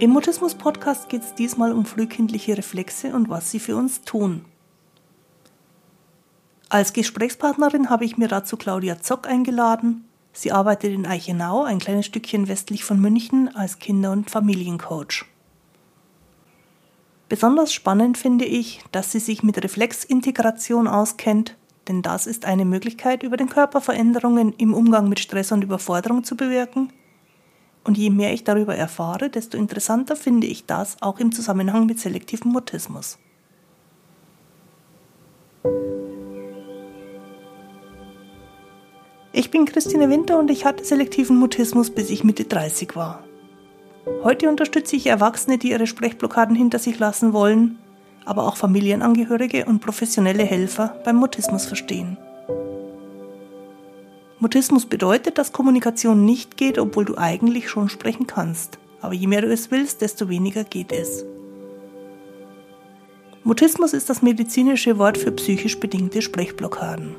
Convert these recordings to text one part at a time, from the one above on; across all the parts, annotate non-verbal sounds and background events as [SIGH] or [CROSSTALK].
Im Mutismus-Podcast geht es diesmal um frühkindliche Reflexe und was sie für uns tun. Als Gesprächspartnerin habe ich mir dazu Claudia Zock eingeladen. Sie arbeitet in Eichenau, ein kleines Stückchen westlich von München, als Kinder- und Familiencoach. Besonders spannend finde ich, dass sie sich mit Reflexintegration auskennt, denn das ist eine Möglichkeit, über den Körper Veränderungen im Umgang mit Stress und Überforderung zu bewirken und je mehr ich darüber erfahre, desto interessanter finde ich das auch im Zusammenhang mit selektivem Mutismus. Ich bin Christine Winter und ich hatte selektiven Mutismus, bis ich Mitte 30 war. Heute unterstütze ich Erwachsene, die ihre Sprechblockaden hinter sich lassen wollen, aber auch Familienangehörige und professionelle Helfer beim Mutismus verstehen. Mutismus bedeutet, dass Kommunikation nicht geht, obwohl du eigentlich schon sprechen kannst. Aber je mehr du es willst, desto weniger geht es. Mutismus ist das medizinische Wort für psychisch bedingte Sprechblockaden.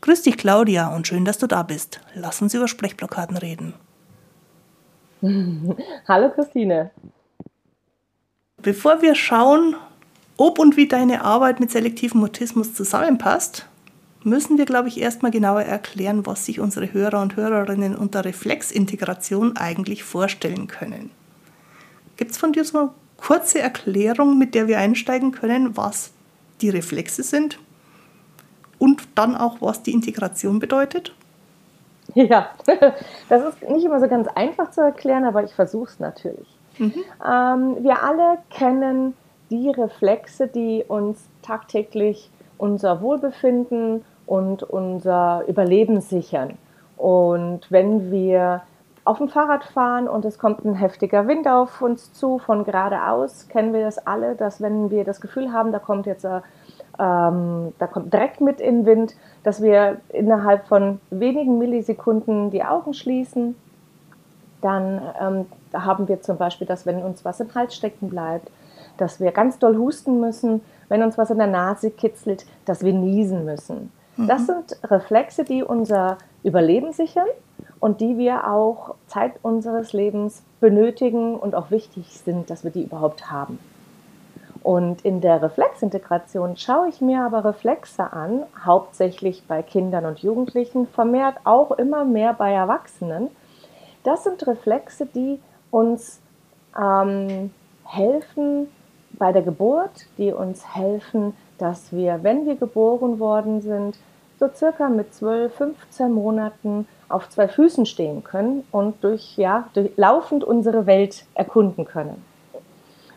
Grüß dich, Claudia, und schön, dass du da bist. Lass uns über Sprechblockaden reden. [LAUGHS] Hallo, Christine. Bevor wir schauen, ob und wie deine Arbeit mit selektivem Mutismus zusammenpasst, müssen wir, glaube ich, erstmal genauer erklären, was sich unsere Hörer und Hörerinnen unter Reflexintegration eigentlich vorstellen können. Gibt es von dir so eine kurze Erklärung, mit der wir einsteigen können, was die Reflexe sind und dann auch, was die Integration bedeutet? Ja, [LAUGHS] das ist nicht immer so ganz einfach zu erklären, aber ich versuche es natürlich. Mhm. Ähm, wir alle kennen die Reflexe, die uns tagtäglich unser Wohlbefinden und unser Überleben sichern. Und wenn wir auf dem Fahrrad fahren und es kommt ein heftiger Wind auf uns zu von geradeaus, kennen wir das alle, dass wenn wir das Gefühl haben, da kommt jetzt ähm, da kommt Dreck mit in den Wind, dass wir innerhalb von wenigen Millisekunden die Augen schließen. Dann ähm, haben wir zum Beispiel, dass wenn uns was im Hals stecken bleibt, dass wir ganz doll husten müssen, wenn uns was in der Nase kitzelt, dass wir niesen müssen. Das mhm. sind Reflexe, die unser Überleben sichern und die wir auch Zeit unseres Lebens benötigen und auch wichtig sind, dass wir die überhaupt haben. Und in der Reflexintegration schaue ich mir aber Reflexe an, hauptsächlich bei Kindern und Jugendlichen, vermehrt auch immer mehr bei Erwachsenen. Das sind Reflexe, die uns ähm, helfen bei der Geburt, die uns helfen, dass wir, wenn wir geboren worden sind, so circa mit 12, 15 Monaten auf zwei Füßen stehen können und durch, ja, durch, laufend unsere Welt erkunden können.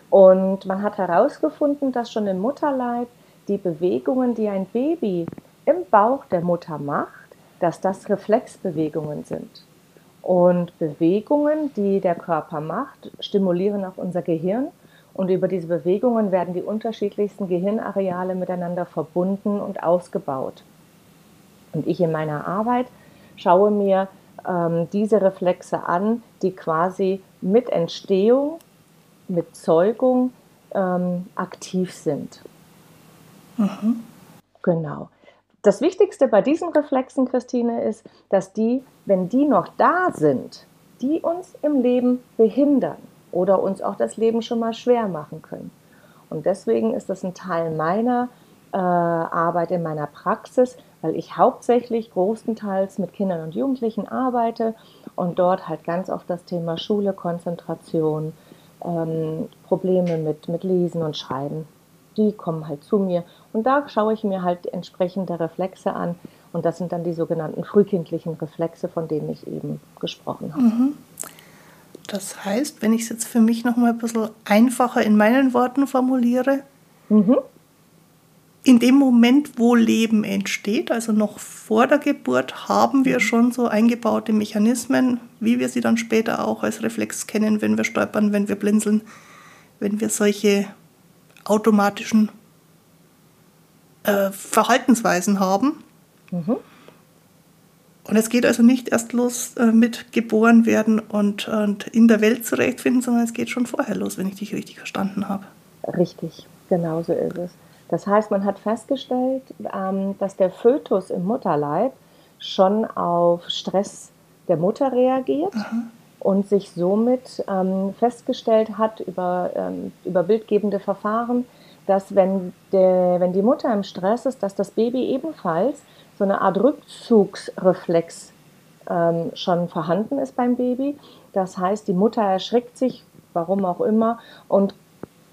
Und man hat herausgefunden, dass schon im Mutterleib die Bewegungen, die ein Baby im Bauch der Mutter macht, dass das Reflexbewegungen sind. Und Bewegungen, die der Körper macht, stimulieren auch unser Gehirn und über diese Bewegungen werden die unterschiedlichsten Gehirnareale miteinander verbunden und ausgebaut. Und ich in meiner Arbeit schaue mir ähm, diese Reflexe an, die quasi mit Entstehung, mit Zeugung ähm, aktiv sind. Mhm. Genau. Das Wichtigste bei diesen Reflexen, Christine, ist, dass die, wenn die noch da sind, die uns im Leben behindern oder uns auch das Leben schon mal schwer machen können. Und deswegen ist das ein Teil meiner äh, Arbeit in meiner Praxis, weil ich hauptsächlich großenteils mit Kindern und Jugendlichen arbeite und dort halt ganz oft das Thema Schule, Konzentration, ähm, Probleme mit, mit Lesen und Schreiben, die kommen halt zu mir. Und da schaue ich mir halt entsprechende Reflexe an. Und das sind dann die sogenannten frühkindlichen Reflexe, von denen ich eben gesprochen habe. Mhm. Das heißt, wenn ich es jetzt für mich noch mal ein bisschen einfacher in meinen Worten formuliere, mhm. in dem Moment, wo Leben entsteht, also noch vor der Geburt, haben wir schon so eingebaute Mechanismen, wie wir sie dann später auch als Reflex kennen, wenn wir stolpern, wenn wir blinzeln, wenn wir solche automatischen äh, Verhaltensweisen haben. Mhm. Und es geht also nicht erst los äh, mit geboren werden und, und in der Welt zurechtfinden, sondern es geht schon vorher los, wenn ich dich richtig verstanden habe. Richtig, genau so ist es. Das heißt, man hat festgestellt, ähm, dass der Fötus im Mutterleib schon auf Stress der Mutter reagiert. Aha. und sich somit ähm, festgestellt hat über, ähm, über bildgebende Verfahren, dass wenn, der, wenn die Mutter im Stress ist, dass das Baby ebenfalls so eine Art Rückzugsreflex ähm, schon vorhanden ist beim Baby. Das heißt, die Mutter erschrickt sich, warum auch immer, und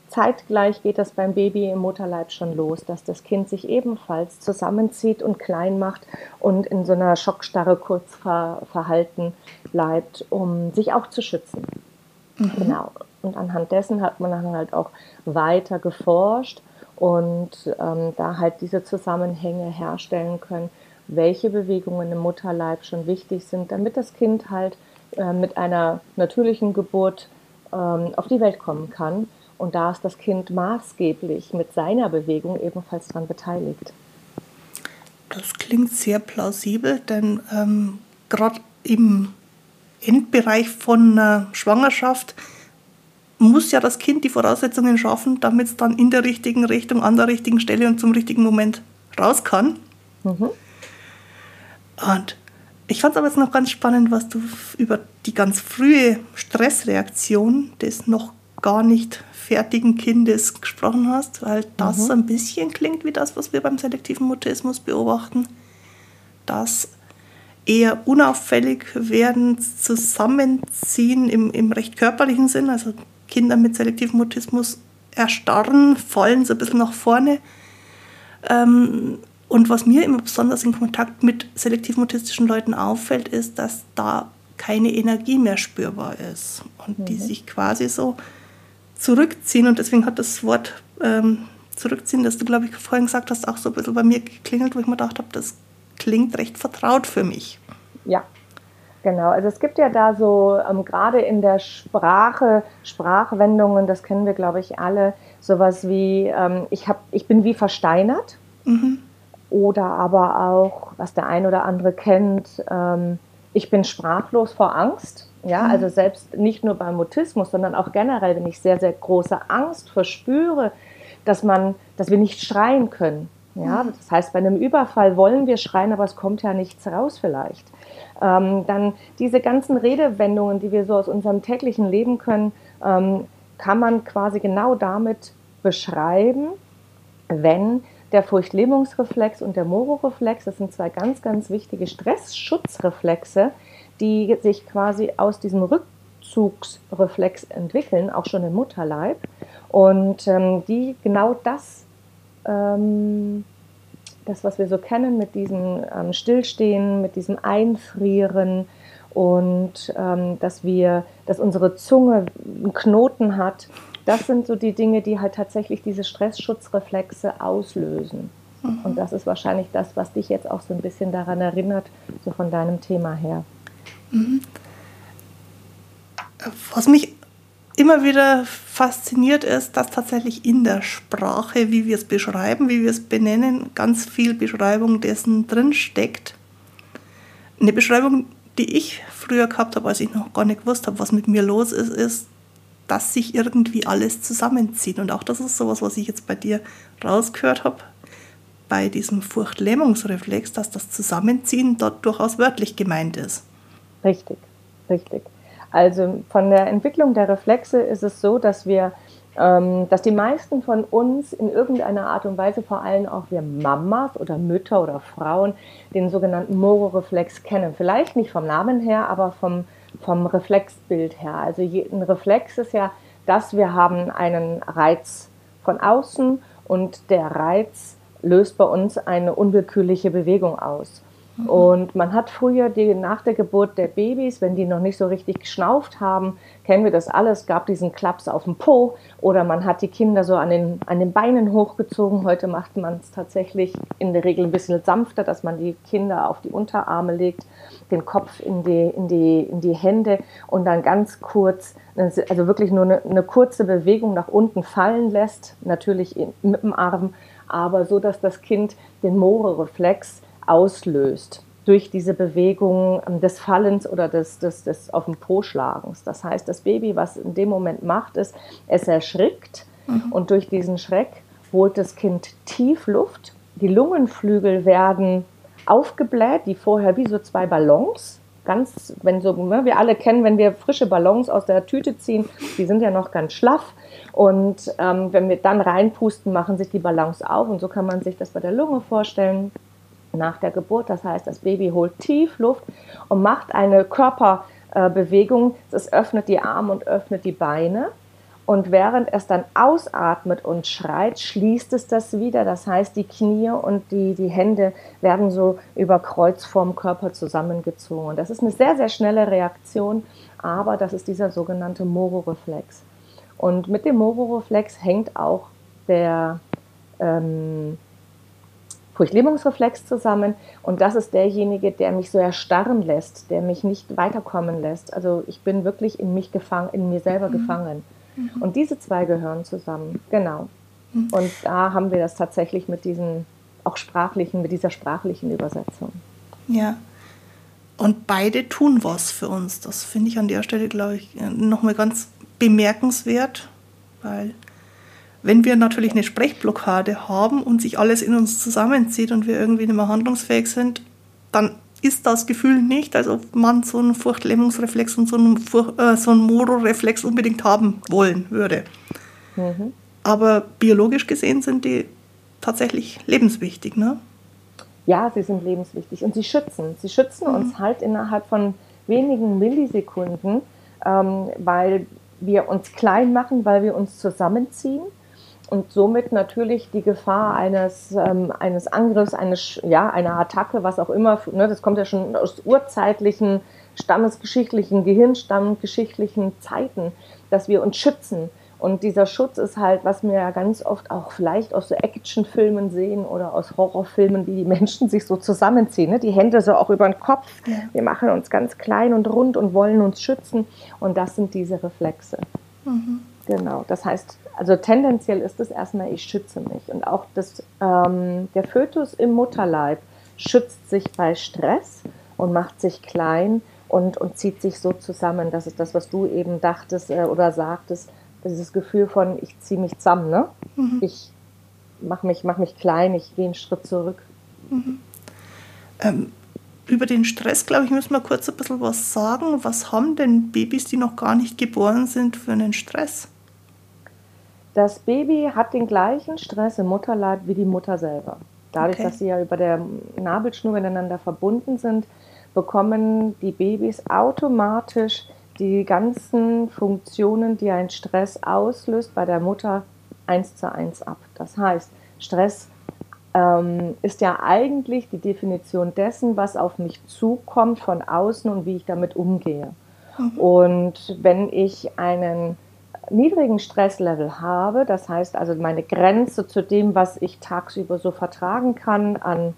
zeitgleich geht das beim Baby im Mutterleib schon los, dass das Kind sich ebenfalls zusammenzieht und klein macht und in so einer Schockstarre kurz ver verhalten bleibt, um sich auch zu schützen. Mhm. Genau. Und anhand dessen hat man dann halt auch weiter geforscht und ähm, da halt diese Zusammenhänge herstellen können, welche Bewegungen im Mutterleib schon wichtig sind, damit das Kind halt äh, mit einer natürlichen Geburt ähm, auf die Welt kommen kann. Und da ist das Kind maßgeblich mit seiner Bewegung ebenfalls daran beteiligt. Das klingt sehr plausibel, denn ähm, gerade im Endbereich von einer Schwangerschaft muss ja das Kind die Voraussetzungen schaffen, damit es dann in der richtigen Richtung, an der richtigen Stelle und zum richtigen Moment raus kann. Mhm. Und ich fand es aber jetzt noch ganz spannend, was du über die ganz frühe Stressreaktion des noch gar nicht fertigen Kindes gesprochen hast, weil das mhm. ein bisschen klingt wie das, was wir beim selektiven Mutismus beobachten. Das eher unauffällig werden, zusammenziehen im, im recht körperlichen Sinn, also Kinder mit selektivem Mutismus erstarren, fallen so ein bisschen nach vorne. Ähm, und was mir immer besonders in Kontakt mit selektiv mutistischen Leuten auffällt, ist, dass da keine Energie mehr spürbar ist und mhm. die sich quasi so zurückziehen. Und deswegen hat das Wort ähm, zurückziehen, das du, glaube ich, vorhin gesagt hast, auch so ein bisschen bei mir geklingelt, wo ich mir gedacht habe, das klingt recht vertraut für mich. Ja, genau. Also es gibt ja da so ähm, gerade in der Sprache, Sprachwendungen, das kennen wir, glaube ich, alle, sowas wie ähm, ich, hab, ich bin wie versteinert. Mhm. Oder aber auch, was der ein oder andere kennt, ähm, ich bin sprachlos vor Angst. Ja, mhm. also selbst nicht nur beim Mutismus, sondern auch generell, wenn ich sehr, sehr große Angst verspüre, dass man, dass wir nicht schreien können. Ja, das heißt, bei einem Überfall wollen wir schreien, aber es kommt ja nichts raus vielleicht. Ähm, dann diese ganzen Redewendungen, die wir so aus unserem täglichen Leben können, ähm, kann man quasi genau damit beschreiben, wenn der Furchtlähmungsreflex und der Mororeflex, das sind zwei ganz, ganz wichtige Stressschutzreflexe, die sich quasi aus diesem Rückzugsreflex entwickeln, auch schon im Mutterleib. Und ähm, die genau das, ähm, das, was wir so kennen mit diesem ähm, Stillstehen, mit diesem Einfrieren und ähm, dass wir, dass unsere Zunge einen Knoten hat, das sind so die Dinge, die halt tatsächlich diese Stressschutzreflexe auslösen. Mhm. Und das ist wahrscheinlich das, was dich jetzt auch so ein bisschen daran erinnert, so von deinem Thema her. Mhm. Was mich immer wieder fasziniert ist, dass tatsächlich in der Sprache, wie wir es beschreiben, wie wir es benennen, ganz viel Beschreibung dessen drin steckt. Eine Beschreibung, die ich früher gehabt habe, als ich noch gar nicht gewusst habe, was mit mir los ist, ist, dass sich irgendwie alles zusammenzieht. Und auch das ist sowas, was ich jetzt bei dir rausgehört habe, bei diesem Furchtlähmungsreflex, dass das Zusammenziehen dort durchaus wörtlich gemeint ist. Richtig, richtig. Also von der Entwicklung der Reflexe ist es so, dass wir, ähm, dass die meisten von uns in irgendeiner Art und Weise, vor allem auch wir Mamas oder Mütter oder Frauen, den sogenannten Moro-Reflex kennen. Vielleicht nicht vom Namen her, aber vom vom Reflexbild her. Also ein Reflex ist ja, dass wir haben einen Reiz von außen und der Reiz löst bei uns eine unwillkürliche Bewegung aus. Und man hat früher die, nach der Geburt der Babys, wenn die noch nicht so richtig geschnauft haben, kennen wir das alles, gab diesen Klaps auf dem Po oder man hat die Kinder so an den, an den Beinen hochgezogen. Heute macht man es tatsächlich in der Regel ein bisschen sanfter, dass man die Kinder auf die Unterarme legt, den Kopf in die, in die, in die Hände und dann ganz kurz, also wirklich nur eine, eine kurze Bewegung nach unten fallen lässt, natürlich in, mit dem Arm, aber so, dass das Kind den More-Reflex auslöst durch diese Bewegung ähm, des Fallens oder des, des, des auf den Po schlagens. Das heißt, das Baby, was in dem Moment macht, ist, es erschrickt mhm. und durch diesen Schreck holt das Kind tief Luft. Die Lungenflügel werden aufgebläht, die vorher wie so zwei Ballons ganz, wenn so, ne, wir alle kennen, wenn wir frische Ballons aus der Tüte ziehen, die sind ja noch ganz schlaff. Und ähm, wenn wir dann reinpusten, machen sich die Ballons auf. Und so kann man sich das bei der Lunge vorstellen nach der Geburt. Das heißt, das Baby holt tief Luft und macht eine Körperbewegung. Es öffnet die Arme und öffnet die Beine. Und während es dann ausatmet und schreit, schließt es das wieder. Das heißt, die Knie und die, die Hände werden so über Kreuz vorm Körper zusammengezogen. Das ist eine sehr, sehr schnelle Reaktion, aber das ist dieser sogenannte Moro-Reflex. Und mit dem Moro-Reflex hängt auch der ähm, Furchtlähmungsreflex zusammen. Und das ist derjenige, der mich so erstarren lässt, der mich nicht weiterkommen lässt. Also ich bin wirklich in mich gefangen, in mir selber mhm. gefangen. Mhm. Und diese zwei gehören zusammen, genau. Mhm. Und da haben wir das tatsächlich mit diesen auch sprachlichen, mit dieser sprachlichen Übersetzung. Ja. Und beide tun was für uns. Das finde ich an der Stelle, glaube ich, nochmal ganz bemerkenswert, weil wenn wir natürlich eine Sprechblockade haben und sich alles in uns zusammenzieht und wir irgendwie nicht mehr handlungsfähig sind, dann ist das Gefühl nicht, als ob man so einen Furchtlähmungsreflex und so einen, Furcht, äh, so einen Moro-Reflex unbedingt haben wollen würde. Mhm. Aber biologisch gesehen sind die tatsächlich lebenswichtig, ne? Ja, sie sind lebenswichtig und sie schützen. Sie schützen mhm. uns halt innerhalb von wenigen Millisekunden, ähm, weil wir uns klein machen, weil wir uns zusammenziehen und somit natürlich die Gefahr eines, ähm, eines Angriffs, eines, ja, einer Attacke, was auch immer, ne, das kommt ja schon aus urzeitlichen, stammesgeschichtlichen, gehirnstammgeschichtlichen Zeiten, dass wir uns schützen. Und dieser Schutz ist halt, was wir ja ganz oft auch vielleicht aus so Actionfilmen sehen oder aus Horrorfilmen, wie die Menschen sich so zusammenziehen. Ne? Die Hände so auch über den Kopf. Wir machen uns ganz klein und rund und wollen uns schützen. Und das sind diese Reflexe. Mhm. Genau. Das heißt, also tendenziell ist es erstmal, ich schütze mich. Und auch das, ähm, der Fötus im Mutterleib schützt sich bei Stress und macht sich klein und, und zieht sich so zusammen. Das ist das, was du eben dachtest äh, oder sagtest, dieses Gefühl von, ich ziehe mich zusammen. Ne? Mhm. Ich mache mich, mach mich klein, ich gehe einen Schritt zurück. Mhm. Ähm, über den Stress, glaube ich, müssen wir kurz ein bisschen was sagen. Was haben denn Babys, die noch gar nicht geboren sind, für einen Stress? Das Baby hat den gleichen Stress im Mutterleib wie die Mutter selber. Dadurch, okay. dass sie ja über der Nabelschnur miteinander verbunden sind, bekommen die Babys automatisch die ganzen Funktionen, die ein Stress auslöst, bei der Mutter eins zu eins ab. Das heißt, Stress ähm, ist ja eigentlich die Definition dessen, was auf mich zukommt von außen und wie ich damit umgehe. Mhm. Und wenn ich einen niedrigen Stresslevel habe, das heißt also meine Grenze zu dem, was ich tagsüber so vertragen kann an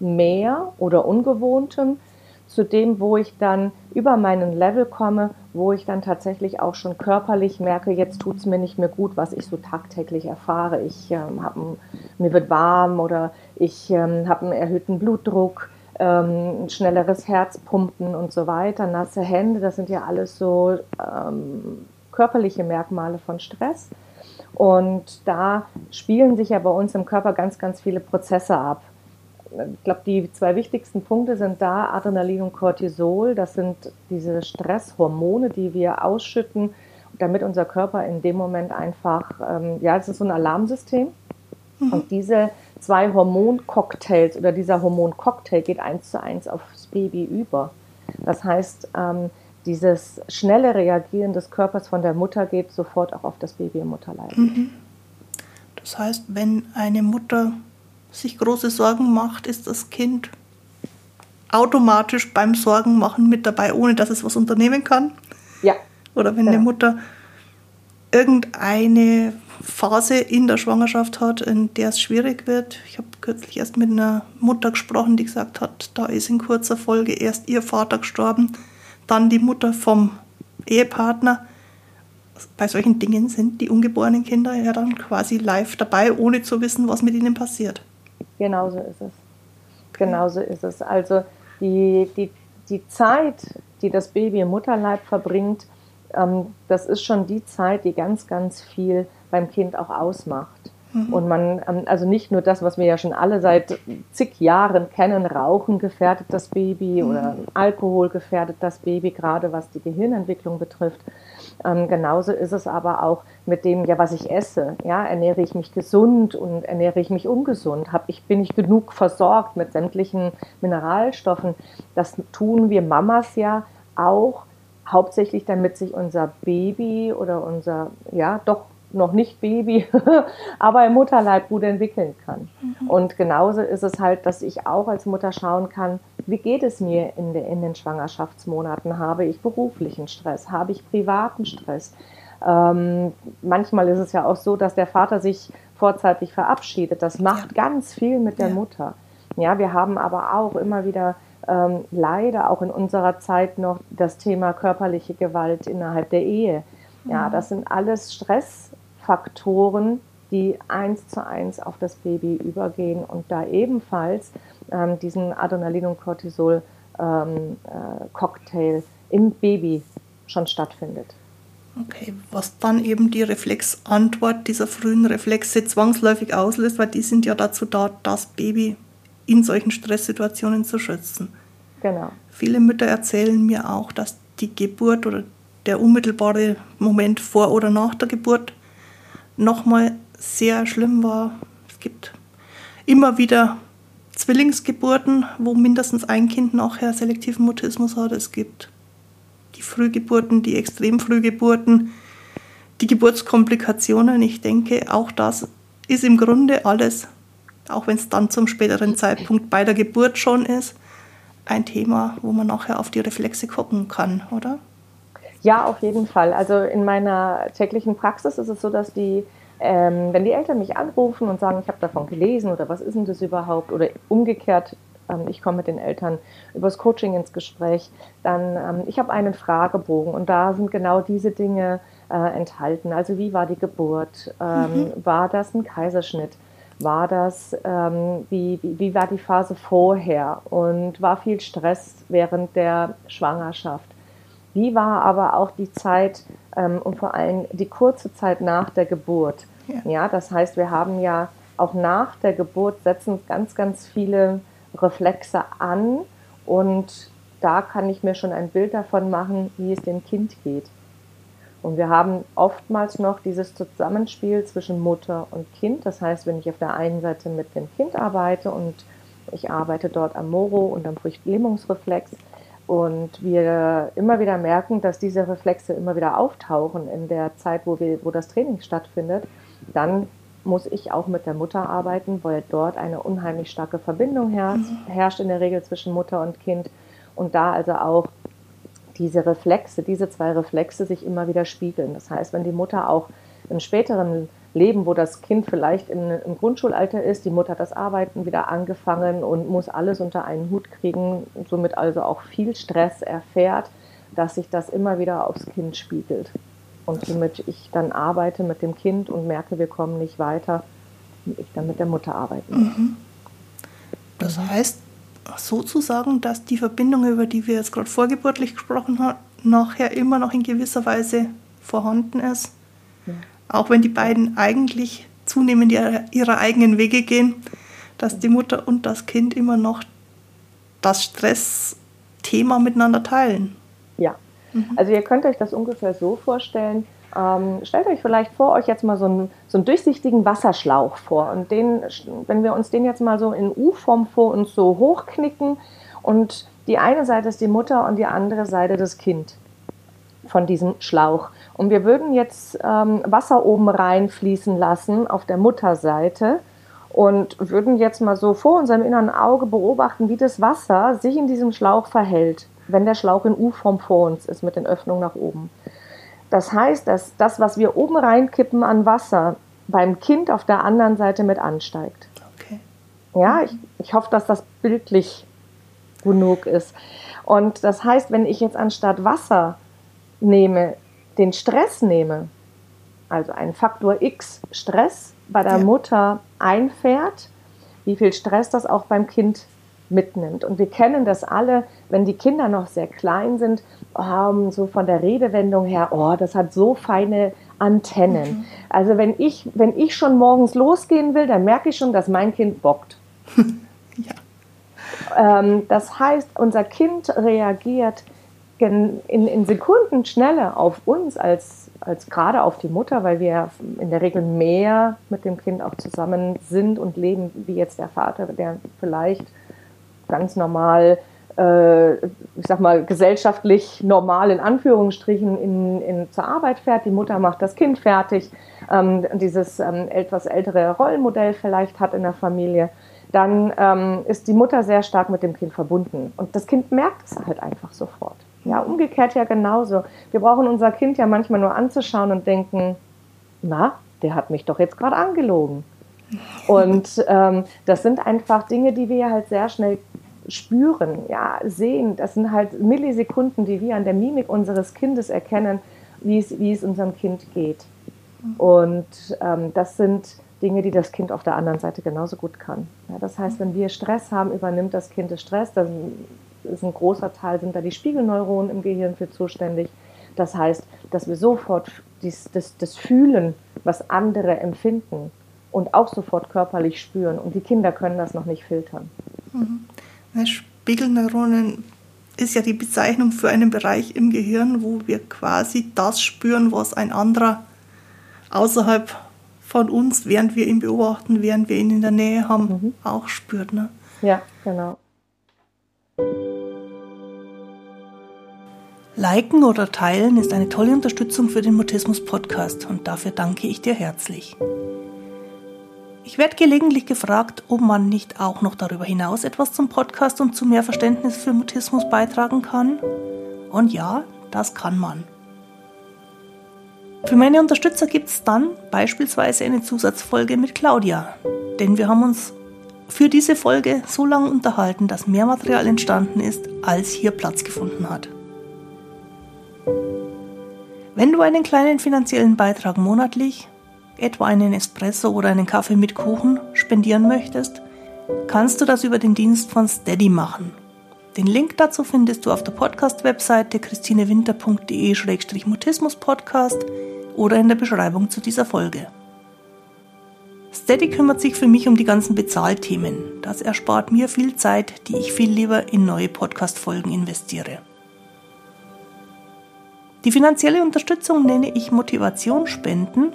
mehr oder ungewohntem, zu dem, wo ich dann über meinen Level komme, wo ich dann tatsächlich auch schon körperlich merke, jetzt tut es mir nicht mehr gut, was ich so tagtäglich erfahre. Ich ähm, habe mir wird warm oder ich ähm, habe einen erhöhten Blutdruck, ähm, ein schnelleres Herzpumpen und so weiter, nasse Hände, das sind ja alles so ähm, körperliche Merkmale von Stress. Und da spielen sich ja bei uns im Körper ganz, ganz viele Prozesse ab. Ich glaube, die zwei wichtigsten Punkte sind da Adrenalin und Cortisol. Das sind diese Stresshormone, die wir ausschütten, damit unser Körper in dem Moment einfach, ähm, ja, es ist so ein Alarmsystem. Mhm. Und diese zwei Hormoncocktails oder dieser Hormoncocktail geht eins zu eins aufs Baby über. Das heißt, ähm, dieses schnelle Reagieren des Körpers von der Mutter geht sofort auch auf das Baby im Mutterleib. Mhm. Das heißt, wenn eine Mutter sich große Sorgen macht, ist das Kind automatisch beim Sorgenmachen mit dabei, ohne dass es was unternehmen kann. Ja. Oder wenn ja. eine Mutter irgendeine Phase in der Schwangerschaft hat, in der es schwierig wird. Ich habe kürzlich erst mit einer Mutter gesprochen, die gesagt hat, da ist in kurzer Folge erst ihr Vater gestorben dann die Mutter vom Ehepartner. Bei solchen Dingen sind die ungeborenen Kinder ja dann quasi live dabei, ohne zu wissen, was mit ihnen passiert. Genauso ist es. Genauso ist es. Also die, die, die Zeit, die das Baby im Mutterleib verbringt, ähm, das ist schon die Zeit, die ganz, ganz viel beim Kind auch ausmacht. Mhm. Und man, ähm, also nicht nur das, was wir ja schon alle seit zig Jahren kennen, Rauchen gefährdet das Baby mhm. oder Alkohol gefährdet das Baby, gerade was die Gehirnentwicklung betrifft. Ähm, genauso ist es aber auch mit dem, ja, was ich esse. Ja, ernähre ich mich gesund und ernähre ich mich ungesund? Hab ich, bin ich genug versorgt mit sämtlichen Mineralstoffen? Das tun wir Mamas ja auch hauptsächlich, damit sich unser Baby oder unser, ja, doch noch nicht Baby, [LAUGHS] aber im Mutterleib gut entwickeln kann. Mhm. Und genauso ist es halt, dass ich auch als Mutter schauen kann, wie geht es mir in, de, in den Schwangerschaftsmonaten? Habe ich beruflichen Stress? Habe ich privaten Stress? Ähm, manchmal ist es ja auch so, dass der Vater sich vorzeitig verabschiedet. Das macht ja. ganz viel mit der ja. Mutter. Ja, wir haben aber auch immer wieder ähm, leider auch in unserer Zeit noch das Thema körperliche Gewalt innerhalb der Ehe. Ja, mhm. das sind alles Stressfaktoren, die eins zu eins auf das Baby übergehen und da ebenfalls ähm, diesen Adrenalin- und Cortisol-Cocktail ähm, äh, im Baby schon stattfindet. Okay, was dann eben die Reflexantwort dieser frühen Reflexe zwangsläufig auslöst, weil die sind ja dazu da, das Baby in solchen Stresssituationen zu schützen. Genau. Viele Mütter erzählen mir auch, dass die Geburt oder der unmittelbare Moment vor oder nach der Geburt nochmal sehr schlimm war. Es gibt immer wieder Zwillingsgeburten, wo mindestens ein Kind nachher selektiven Mutismus hat. Es gibt die Frühgeburten, die extrem Frühgeburten, die Geburtskomplikationen. Ich denke, auch das ist im Grunde alles auch wenn es dann zum späteren Zeitpunkt bei der Geburt schon ist, ein Thema, wo man nachher auf die Reflexe gucken kann, oder? Ja, auf jeden Fall. Also in meiner täglichen Praxis ist es so, dass die, ähm, wenn die Eltern mich anrufen und sagen, ich habe davon gelesen oder was ist denn das überhaupt oder umgekehrt, ähm, ich komme mit den Eltern übers Coaching ins Gespräch, dann ähm, ich habe einen Fragebogen und da sind genau diese Dinge äh, enthalten. Also wie war die Geburt? Ähm, mhm. War das ein Kaiserschnitt? war das, ähm, wie, wie, wie, war die Phase vorher und war viel Stress während der Schwangerschaft. Wie war aber auch die Zeit ähm, und vor allem die kurze Zeit nach der Geburt? Ja. ja, das heißt, wir haben ja auch nach der Geburt setzen ganz, ganz viele Reflexe an und da kann ich mir schon ein Bild davon machen, wie es dem Kind geht. Und wir haben oftmals noch dieses Zusammenspiel zwischen Mutter und Kind. Das heißt, wenn ich auf der einen Seite mit dem Kind arbeite und ich arbeite dort am Moro und am Früchtlähmungsreflex und wir immer wieder merken, dass diese Reflexe immer wieder auftauchen in der Zeit, wo, wir, wo das Training stattfindet, dann muss ich auch mit der Mutter arbeiten, weil dort eine unheimlich starke Verbindung herrscht, mhm. herrscht in der Regel zwischen Mutter und Kind und da also auch diese Reflexe, diese zwei Reflexe sich immer wieder spiegeln. Das heißt, wenn die Mutter auch im späteren Leben, wo das Kind vielleicht in, im Grundschulalter ist, die Mutter hat das Arbeiten wieder angefangen und muss alles unter einen Hut kriegen, somit also auch viel Stress erfährt, dass sich das immer wieder aufs Kind spiegelt. Und somit ich dann arbeite mit dem Kind und merke, wir kommen nicht weiter, ich dann mit der Mutter arbeiten. Mhm. Das heißt, sozusagen, dass die Verbindung, über die wir jetzt gerade vorgeburtlich gesprochen haben, nachher immer noch in gewisser Weise vorhanden ist. Auch wenn die beiden eigentlich zunehmend ihre, ihre eigenen Wege gehen, dass die Mutter und das Kind immer noch das Stressthema miteinander teilen. Ja, mhm. also ihr könnt euch das ungefähr so vorstellen, ähm, stellt euch vielleicht vor, euch jetzt mal so einen, so einen durchsichtigen Wasserschlauch vor. Und den, wenn wir uns den jetzt mal so in U-Form vor uns so hochknicken und die eine Seite ist die Mutter und die andere Seite das Kind von diesem Schlauch. Und wir würden jetzt ähm, Wasser oben reinfließen lassen auf der Mutterseite und würden jetzt mal so vor unserem inneren Auge beobachten, wie das Wasser sich in diesem Schlauch verhält, wenn der Schlauch in U-Form vor uns ist mit den Öffnungen nach oben. Das heißt, dass das, was wir oben reinkippen an Wasser, beim Kind auf der anderen Seite mit ansteigt. Okay. Ja, ich, ich hoffe, dass das bildlich genug ist. Und das heißt, wenn ich jetzt anstatt Wasser nehme, den Stress nehme, also einen Faktor X Stress bei der ja. Mutter einfährt, wie viel Stress das auch beim Kind mitnimmt. Und wir kennen das alle, wenn die Kinder noch sehr klein sind, um, so von der Redewendung her, oh, das hat so feine Antennen. Mhm. Also wenn ich, wenn ich schon morgens losgehen will, dann merke ich schon, dass mein Kind bockt. [LAUGHS] ja. ähm, das heißt, unser Kind reagiert in, in Sekunden schneller auf uns als, als gerade auf die Mutter, weil wir in der Regel mehr mit dem Kind auch zusammen sind und leben, wie jetzt der Vater, der vielleicht ganz normal äh, ich sag mal, gesellschaftlich normal in Anführungsstrichen in, in, zur Arbeit fährt. Die Mutter macht das Kind fertig, ähm, dieses ähm, etwas ältere Rollenmodell vielleicht hat in der Familie. Dann ähm, ist die Mutter sehr stark mit dem Kind verbunden. Und das Kind merkt es halt einfach sofort. Ja, umgekehrt ja genauso. Wir brauchen unser Kind ja manchmal nur anzuschauen und denken, na, der hat mich doch jetzt gerade angelogen. [LAUGHS] Und ähm, das sind einfach Dinge, die wir halt sehr schnell spüren, ja, sehen. Das sind halt Millisekunden, die wir an der Mimik unseres Kindes erkennen, wie es, wie es unserem Kind geht. Und ähm, das sind Dinge, die das Kind auf der anderen Seite genauso gut kann. Ja, das heißt, wenn wir Stress haben, übernimmt das Kind den Stress. Das ist ein großer Teil, sind da die Spiegelneuronen im Gehirn für zuständig. Das heißt, dass wir sofort dies, das, das Fühlen, was andere empfinden und auch sofort körperlich spüren. Und die Kinder können das noch nicht filtern. Mhm. Spiegelneuronen ist ja die Bezeichnung für einen Bereich im Gehirn, wo wir quasi das spüren, was ein anderer außerhalb von uns, während wir ihn beobachten, während wir ihn in der Nähe haben, mhm. auch spürt. Ne? Ja, genau. Liken oder teilen ist eine tolle Unterstützung für den Mutismus Podcast und dafür danke ich dir herzlich. Ich werde gelegentlich gefragt, ob man nicht auch noch darüber hinaus etwas zum Podcast und zu mehr Verständnis für Mutismus beitragen kann. Und ja, das kann man. Für meine Unterstützer gibt es dann beispielsweise eine Zusatzfolge mit Claudia, denn wir haben uns für diese Folge so lange unterhalten, dass mehr Material entstanden ist, als hier Platz gefunden hat. Wenn du einen kleinen finanziellen Beitrag monatlich etwa einen Espresso oder einen Kaffee mit Kuchen spendieren möchtest, kannst du das über den Dienst von Steady machen. Den Link dazu findest du auf der Podcast-Webseite christinewinter.de-mutismus-podcast oder in der Beschreibung zu dieser Folge. Steady kümmert sich für mich um die ganzen Bezahlthemen. Das erspart mir viel Zeit, die ich viel lieber in neue Podcast-Folgen investiere. Die finanzielle Unterstützung nenne ich Motivationsspenden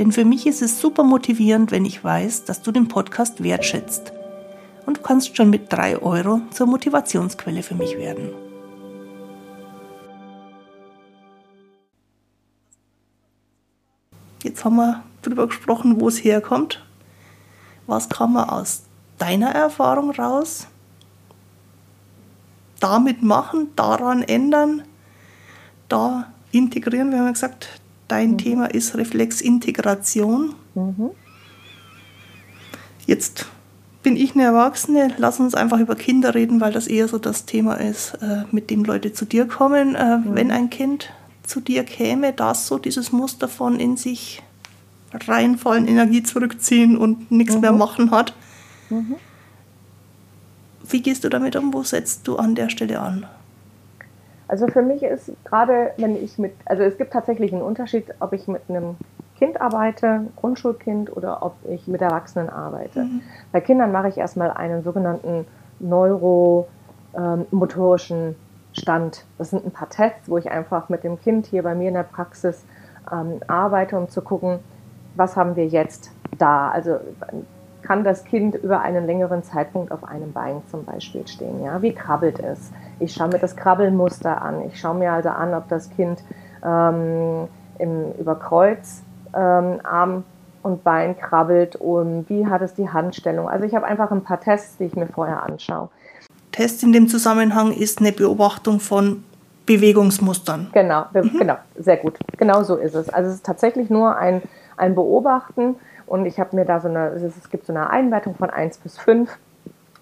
denn für mich ist es super motivierend, wenn ich weiß, dass du den Podcast wertschätzt. Und du kannst schon mit 3 Euro zur Motivationsquelle für mich werden. Jetzt haben wir darüber gesprochen, wo es herkommt. Was kann man aus deiner Erfahrung raus damit machen, daran ändern, da integrieren? Wir haben ja gesagt, Dein mhm. Thema ist Reflexintegration. Mhm. Jetzt bin ich eine Erwachsene, lass uns einfach über Kinder reden, weil das eher so das Thema ist, äh, mit dem Leute zu dir kommen. Äh, mhm. Wenn ein Kind zu dir käme, das so dieses Muster von in sich reinfallen, Energie zurückziehen und nichts mhm. mehr machen hat. Mhm. Wie gehst du damit um? Wo setzt du an der Stelle an? Also für mich ist gerade, wenn ich mit, also es gibt tatsächlich einen Unterschied, ob ich mit einem Kind arbeite, Grundschulkind, oder ob ich mit Erwachsenen arbeite. Mhm. Bei Kindern mache ich erstmal einen sogenannten neuromotorischen Stand. Das sind ein paar Tests, wo ich einfach mit dem Kind hier bei mir in der Praxis ähm, arbeite, um zu gucken, was haben wir jetzt da. Also kann das Kind über einen längeren Zeitpunkt auf einem Bein zum Beispiel stehen. Ja? Wie krabbelt es? Ich schaue mir das Krabbelmuster an. Ich schaue mir also an, ob das Kind ähm, im, über Kreuz, ähm, Arm und Bein krabbelt und wie hat es die Handstellung. Also ich habe einfach ein paar Tests, die ich mir vorher anschaue. Test in dem Zusammenhang ist eine Beobachtung von Bewegungsmustern. Genau, mhm. genau, sehr gut. Genau so ist es. Also es ist tatsächlich nur ein, ein Beobachten und ich habe mir da so eine, es gibt so eine Einwertung von 1 bis 5,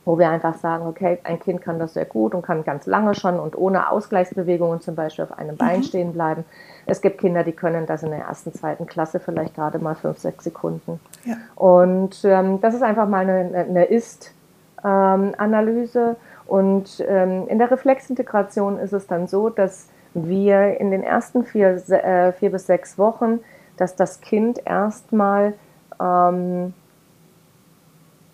wo wir einfach sagen, okay, ein Kind kann das sehr gut und kann ganz lange schon und ohne Ausgleichsbewegungen zum Beispiel auf einem Bein mhm. stehen bleiben. Es gibt Kinder, die können das in der ersten, zweiten Klasse vielleicht gerade mal 5, 6 Sekunden. Ja. Und ähm, das ist einfach mal eine, eine Ist-Analyse. Ähm, und ähm, in der Reflexintegration ist es dann so, dass wir in den ersten vier, äh, vier bis sechs Wochen, dass das Kind erstmal ähm,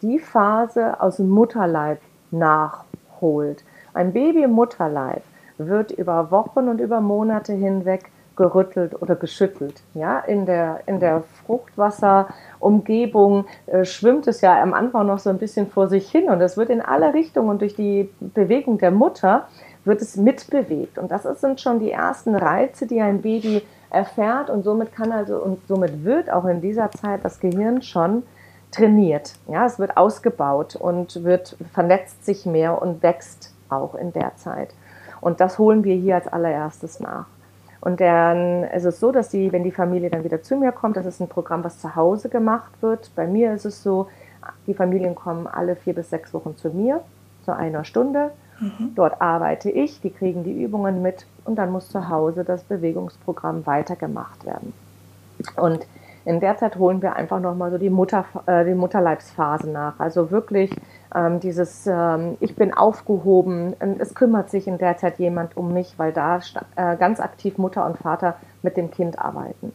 die Phase aus dem Mutterleib nachholt. Ein Baby im Mutterleib wird über Wochen und über Monate hinweg gerüttelt oder geschüttelt. Ja, in der, in der Fruchtwasserumgebung äh, schwimmt es ja am Anfang noch so ein bisschen vor sich hin und es wird in alle Richtungen und durch die Bewegung der Mutter wird es mitbewegt. Und das sind schon die ersten Reize, die ein Baby erfährt und somit kann also und somit wird auch in dieser Zeit das Gehirn schon trainiert. Ja, es wird ausgebaut und wird vernetzt sich mehr und wächst auch in der Zeit. Und das holen wir hier als allererstes nach. Und dann ist es so, dass die, wenn die Familie dann wieder zu mir kommt, das ist ein Programm, was zu Hause gemacht wird. Bei mir ist es so, die Familien kommen alle vier bis sechs Wochen zu mir, zu einer Stunde. Mhm. Dort arbeite ich, die kriegen die Übungen mit und dann muss zu Hause das Bewegungsprogramm weitergemacht werden. Und in der Zeit holen wir einfach nochmal so die, Mutter, äh, die Mutterleibsphase nach. Also wirklich ähm, dieses, ähm, ich bin aufgehoben, es kümmert sich in der Zeit jemand um mich, weil da äh, ganz aktiv Mutter und Vater mit dem Kind arbeiten.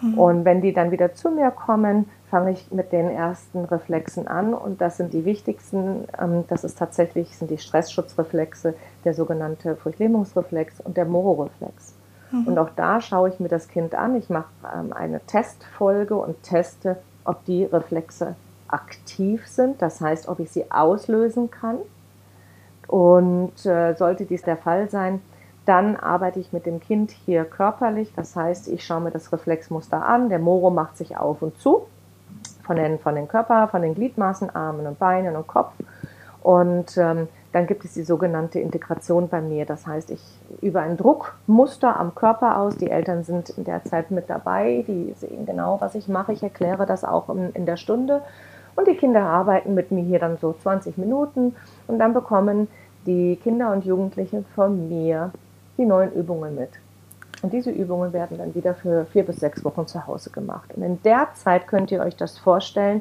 Mhm. Und wenn die dann wieder zu mir kommen, fange ich mit den ersten Reflexen an und das sind die wichtigsten. Ähm, das ist tatsächlich sind die Stressschutzreflexe, der sogenannte Furchtlähmungsreflex und der Mororeflex. Mhm. Und auch da schaue ich mir das Kind an. Ich mache ähm, eine Testfolge und teste, ob die Reflexe aktiv sind. Das heißt, ob ich sie auslösen kann. Und äh, sollte dies der Fall sein, dann arbeite ich mit dem Kind hier körperlich. Das heißt, ich schaue mir das Reflexmuster an. Der Moro macht sich auf und zu von den, von den Körper, von den Gliedmaßen, Armen und Beinen und Kopf. Und ähm, dann gibt es die sogenannte Integration bei mir. Das heißt, ich übe ein Druckmuster am Körper aus. Die Eltern sind in der Zeit mit dabei. Die sehen genau, was ich mache. Ich erkläre das auch in, in der Stunde. Und die Kinder arbeiten mit mir hier dann so 20 Minuten. Und dann bekommen die Kinder und Jugendlichen von mir die neuen Übungen mit. Und diese Übungen werden dann wieder für vier bis sechs Wochen zu Hause gemacht. Und in der Zeit könnt ihr euch das vorstellen,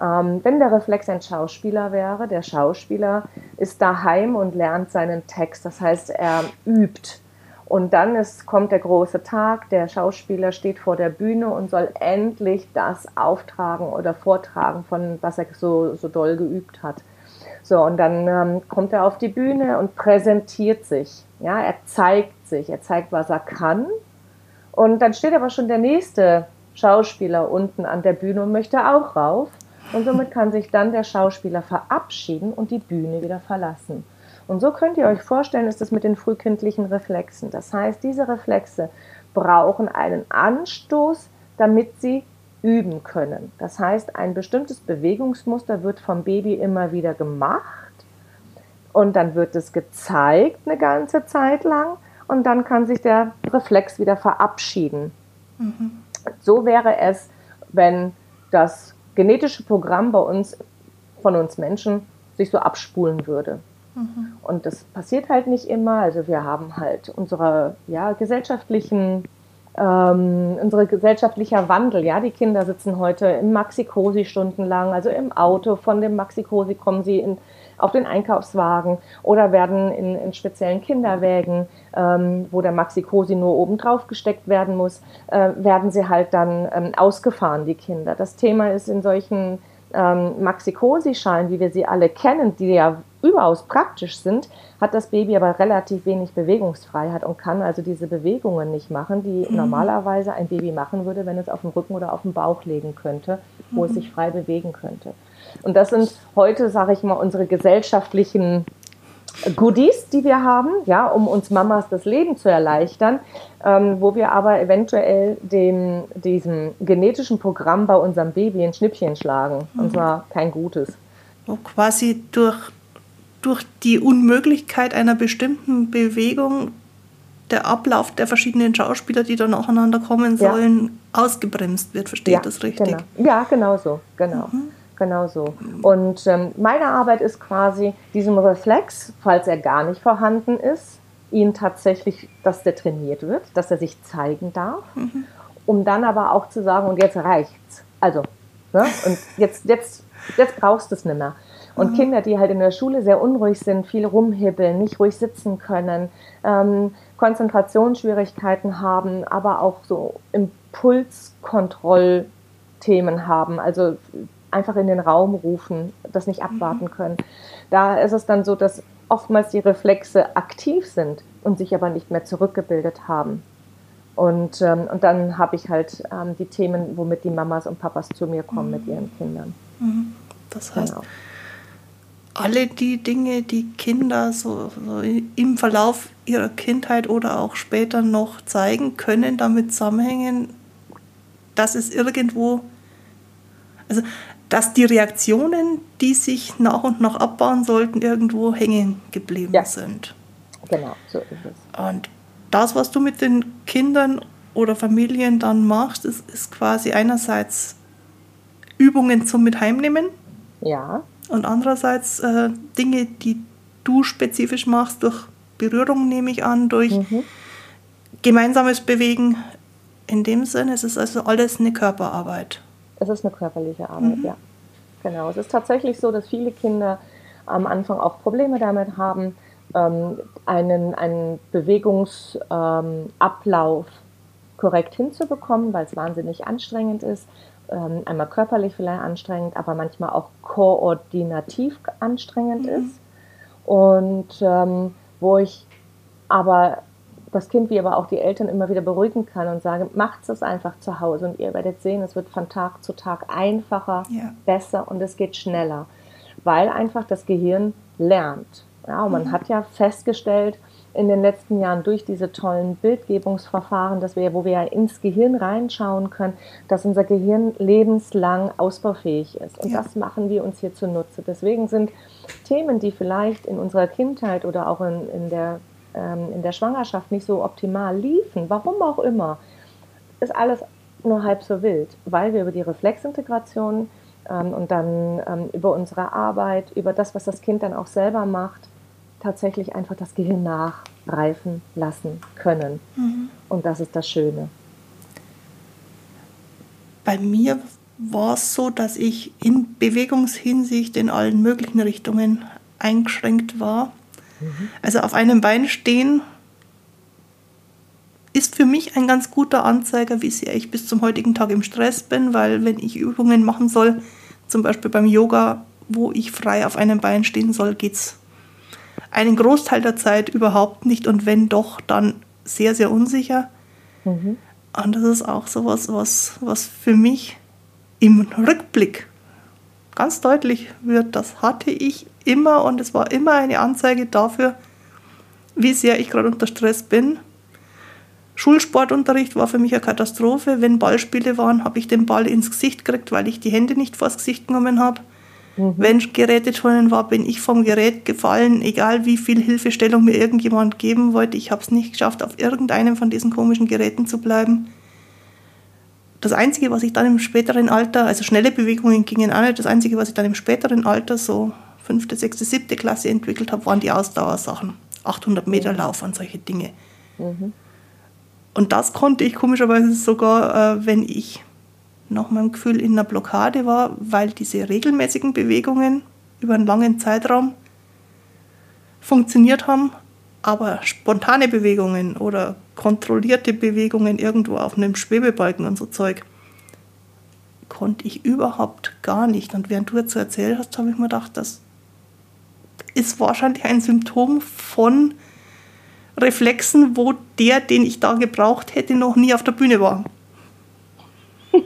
ähm, wenn der Reflex ein Schauspieler wäre, der Schauspieler ist daheim und lernt seinen Text. Das heißt, er übt. Und dann ist, kommt der große Tag, der Schauspieler steht vor der Bühne und soll endlich das auftragen oder vortragen, von was er so, so doll geübt hat. So, und dann ähm, kommt er auf die Bühne und präsentiert sich. Ja, er zeigt sich, er zeigt, was er kann. Und dann steht aber schon der nächste Schauspieler unten an der Bühne und möchte auch rauf. Und somit kann sich dann der Schauspieler verabschieden und die Bühne wieder verlassen. Und so könnt ihr euch vorstellen, ist es mit den frühkindlichen Reflexen. Das heißt, diese Reflexe brauchen einen Anstoß, damit sie üben können. Das heißt, ein bestimmtes Bewegungsmuster wird vom Baby immer wieder gemacht und dann wird es gezeigt eine ganze Zeit lang und dann kann sich der Reflex wieder verabschieden. Mhm. So wäre es, wenn das genetische Programm bei uns von uns Menschen sich so abspulen würde. Mhm. Und das passiert halt nicht immer. Also wir haben halt unsere ja, gesellschaftlichen ähm, unsere gesellschaftlicher Wandel. Ja, die Kinder sitzen heute im Maxi-Cosi stundenlang, also im Auto. Von dem Maxi-Cosi kommen sie in, auf den Einkaufswagen oder werden in, in speziellen Kinderwägen, ähm, wo der Maxi-Cosi nur oben drauf gesteckt werden muss, äh, werden sie halt dann ähm, ausgefahren, die Kinder. Das Thema ist in solchen ähm, Maxi-Cosi-Schalen, wie wir sie alle kennen, die ja überaus praktisch sind, hat das Baby aber relativ wenig Bewegungsfreiheit und kann also diese Bewegungen nicht machen, die mhm. normalerweise ein Baby machen würde, wenn es auf dem Rücken oder auf dem Bauch legen könnte, wo mhm. es sich frei bewegen könnte. Und das sind heute, sage ich mal, unsere gesellschaftlichen Goodies, die wir haben, ja, um uns Mamas das Leben zu erleichtern, ähm, wo wir aber eventuell dem, diesem genetischen Programm bei unserem Baby ein Schnippchen schlagen. Mhm. Und zwar kein gutes. Wo quasi durch durch die Unmöglichkeit einer bestimmten Bewegung der Ablauf der verschiedenen Schauspieler, die da nacheinander kommen sollen, ja. ausgebremst wird. Versteht ja, das richtig? Genau. Ja, genau so. Genau. Mhm. Genau so. Und ähm, meine Arbeit ist quasi diesem Reflex, falls er gar nicht vorhanden ist, ihn tatsächlich, dass der trainiert wird, dass er sich zeigen darf, mhm. um dann aber auch zu sagen, und jetzt reicht's. Also, ne? und jetzt, jetzt Jetzt brauchst du es nicht mehr. Und mhm. Kinder, die halt in der Schule sehr unruhig sind, viel rumhibbeln, nicht ruhig sitzen können, ähm, Konzentrationsschwierigkeiten haben, aber auch so Impulskontrollthemen haben, also einfach in den Raum rufen, das nicht abwarten mhm. können. Da ist es dann so, dass oftmals die Reflexe aktiv sind und sich aber nicht mehr zurückgebildet haben. Und, ähm, und dann habe ich halt ähm, die Themen, womit die Mamas und Papas zu mir kommen mhm. mit ihren Kindern. Mhm. Das heißt, genau. alle die Dinge, die Kinder so, so, im Verlauf ihrer Kindheit oder auch später noch zeigen, können damit zusammenhängen, dass es irgendwo, also dass die Reaktionen, die sich nach und nach abbauen sollten, irgendwo hängen geblieben ja. sind. Genau, so ist es. Und das, was du mit den Kindern oder Familien dann machst, ist, ist quasi einerseits Übungen zum mit heimnehmen. Ja. Und andererseits äh, Dinge, die du spezifisch machst, durch Berührung nehme ich an, durch mhm. gemeinsames Bewegen. In dem Sinne, es ist also alles eine Körperarbeit. Es ist eine körperliche Arbeit, mhm. ja. Genau. Es ist tatsächlich so, dass viele Kinder am Anfang auch Probleme damit haben, ähm, einen, einen Bewegungsablauf ähm, korrekt hinzubekommen, weil es wahnsinnig anstrengend ist. Ähm, einmal körperlich vielleicht anstrengend, aber manchmal auch koordinativ anstrengend mhm. ist. Und ähm, wo ich aber das Kind wie aber auch die Eltern immer wieder beruhigen kann und sage, macht es einfach zu Hause und ihr werdet sehen, es wird von Tag zu Tag einfacher, ja. besser und es geht schneller, weil einfach das Gehirn lernt. Ja, und man mhm. hat ja festgestellt in den letzten Jahren durch diese tollen Bildgebungsverfahren, dass wir, wo wir ja ins Gehirn reinschauen können, dass unser Gehirn lebenslang ausbaufähig ist. Und ja. das machen wir uns hier zunutze. Deswegen sind Themen, die vielleicht in unserer Kindheit oder auch in, in, der, ähm, in der Schwangerschaft nicht so optimal liefen, warum auch immer, ist alles nur halb so wild, weil wir über die Reflexintegration ähm, und dann ähm, über unsere Arbeit, über das, was das Kind dann auch selber macht, tatsächlich einfach das Gehirn nachreifen lassen können. Mhm. Und das ist das Schöne. Bei mir war es so, dass ich in Bewegungshinsicht in allen möglichen Richtungen eingeschränkt war. Mhm. Also auf einem Bein stehen ist für mich ein ganz guter Anzeiger, wie sehr ich bis zum heutigen Tag im Stress bin, weil wenn ich Übungen machen soll, zum Beispiel beim Yoga, wo ich frei auf einem Bein stehen soll, geht es einen Großteil der Zeit überhaupt nicht und wenn doch, dann sehr, sehr unsicher. Mhm. Und das ist auch so was, was, was für mich im Rückblick ganz deutlich wird. Das hatte ich immer und es war immer eine Anzeige dafür, wie sehr ich gerade unter Stress bin. Schulsportunterricht war für mich eine Katastrophe. Wenn Ballspiele waren, habe ich den Ball ins Gesicht gekriegt, weil ich die Hände nicht vors Gesicht genommen habe. Mhm. Wenn Geräteturnen war, bin ich vom Gerät gefallen, egal wie viel Hilfestellung mir irgendjemand geben wollte. Ich habe es nicht geschafft, auf irgendeinem von diesen komischen Geräten zu bleiben. Das Einzige, was ich dann im späteren Alter, also schnelle Bewegungen gingen auch nicht, das Einzige, was ich dann im späteren Alter, so fünfte, sechste, siebte Klasse entwickelt habe, waren die Ausdauersachen. 800 Meter Lauf und solche Dinge. Mhm. Und das konnte ich komischerweise sogar, äh, wenn ich nach meinem Gefühl in einer Blockade war, weil diese regelmäßigen Bewegungen über einen langen Zeitraum funktioniert haben, aber spontane Bewegungen oder kontrollierte Bewegungen irgendwo auf einem Schwebebalken und so Zeug konnte ich überhaupt gar nicht. Und während du jetzt so erzählt hast, habe ich mir gedacht, das ist wahrscheinlich ein Symptom von Reflexen, wo der, den ich da gebraucht hätte, noch nie auf der Bühne war. [LAUGHS]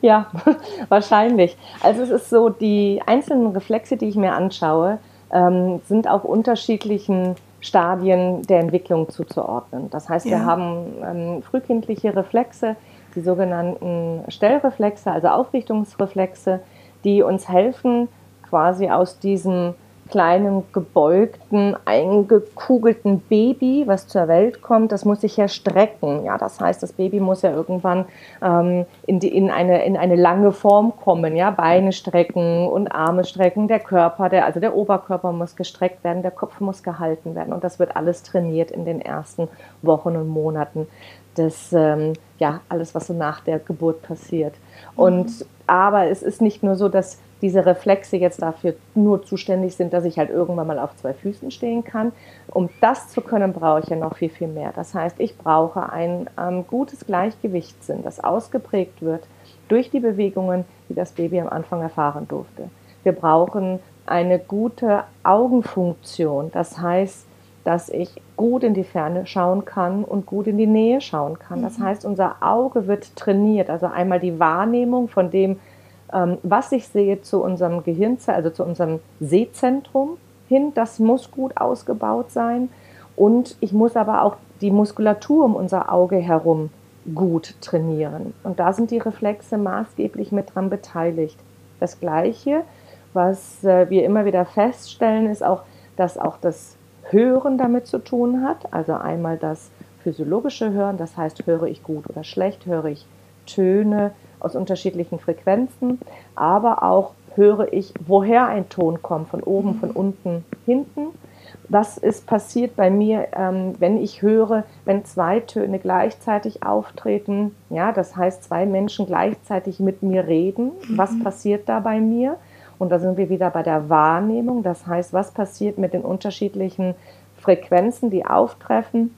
ja, [LAUGHS] wahrscheinlich. Also es ist so, die einzelnen Reflexe, die ich mir anschaue, ähm, sind auch unterschiedlichen Stadien der Entwicklung zuzuordnen. Das heißt, ja. wir haben ähm, frühkindliche Reflexe, die sogenannten Stellreflexe, also Aufrichtungsreflexe, die uns helfen, quasi aus diesem kleinen, gebeugten, eingekugelten Baby, was zur Welt kommt, das muss sich ja strecken. Ja, das heißt, das Baby muss ja irgendwann ähm, in, die, in, eine, in eine lange Form kommen. Ja, Beine strecken und Arme strecken, der Körper, der, also der Oberkörper muss gestreckt werden, der Kopf muss gehalten werden. Und das wird alles trainiert in den ersten Wochen und Monaten. Das, ähm, ja, alles, was so nach der Geburt passiert. Und, aber es ist nicht nur so, dass diese Reflexe jetzt dafür nur zuständig sind, dass ich halt irgendwann mal auf zwei Füßen stehen kann. Um das zu können, brauche ich ja noch viel, viel mehr. Das heißt, ich brauche ein ähm, gutes Gleichgewichtssinn, das ausgeprägt wird durch die Bewegungen, die das Baby am Anfang erfahren durfte. Wir brauchen eine gute Augenfunktion. Das heißt, dass ich gut in die Ferne schauen kann und gut in die Nähe schauen kann. Das mhm. heißt, unser Auge wird trainiert. Also einmal die Wahrnehmung von dem, was ich sehe, zu unserem Gehirn, also zu unserem Sehzentrum hin. Das muss gut ausgebaut sein. Und ich muss aber auch die Muskulatur um unser Auge herum gut trainieren. Und da sind die Reflexe maßgeblich mit dran beteiligt. Das Gleiche, was äh, wir immer wieder feststellen, ist auch, dass auch das Hören damit zu tun hat. Also einmal das physiologische Hören, das heißt, höre ich gut oder schlecht, höre ich Töne aus unterschiedlichen Frequenzen, aber auch höre ich, woher ein Ton kommt, von oben, von unten, hinten. Was ist passiert bei mir, ähm, wenn ich höre, wenn zwei Töne gleichzeitig auftreten? Ja, das heißt, zwei Menschen gleichzeitig mit mir reden. Was mhm. passiert da bei mir? Und da sind wir wieder bei der Wahrnehmung. Das heißt, was passiert mit den unterschiedlichen Frequenzen, die auftreffen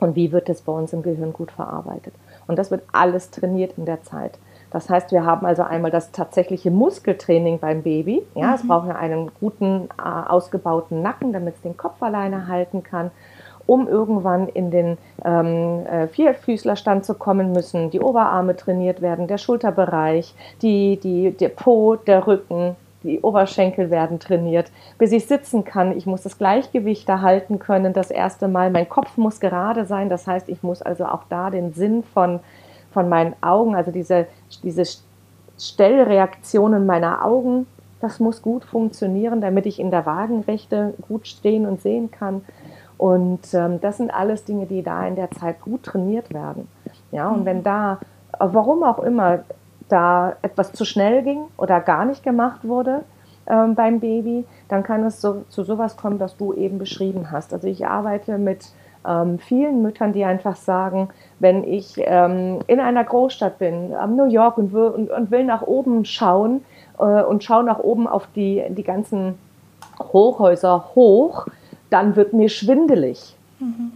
und wie wird es bei uns im Gehirn gut verarbeitet. Und das wird alles trainiert in der Zeit. Das heißt, wir haben also einmal das tatsächliche Muskeltraining beim Baby. Ja, mhm. es braucht ja einen guten, äh, ausgebauten Nacken, damit es den Kopf alleine halten kann. Um irgendwann in den ähm, äh, Vierfüßlerstand zu kommen, müssen die Oberarme trainiert werden, der Schulterbereich, die, die, der Po, der Rücken, die Oberschenkel werden trainiert, bis ich sitzen kann. Ich muss das Gleichgewicht erhalten können. Das erste Mal, mein Kopf muss gerade sein. Das heißt, ich muss also auch da den Sinn von, von meinen Augen, also diese, diese Stellreaktionen meiner Augen, das muss gut funktionieren, damit ich in der Wagenrechte gut stehen und sehen kann. Und ähm, das sind alles Dinge, die da in der Zeit gut trainiert werden. Ja, und wenn da, warum auch immer, da etwas zu schnell ging oder gar nicht gemacht wurde ähm, beim Baby, dann kann es so, zu sowas kommen, was du eben beschrieben hast. Also ich arbeite mit ähm, vielen Müttern, die einfach sagen, wenn ich ähm, in einer Großstadt bin, am New York und will, und, und will nach oben schauen äh, und schaue nach oben auf die, die ganzen Hochhäuser hoch, dann wird mir schwindelig. Mhm.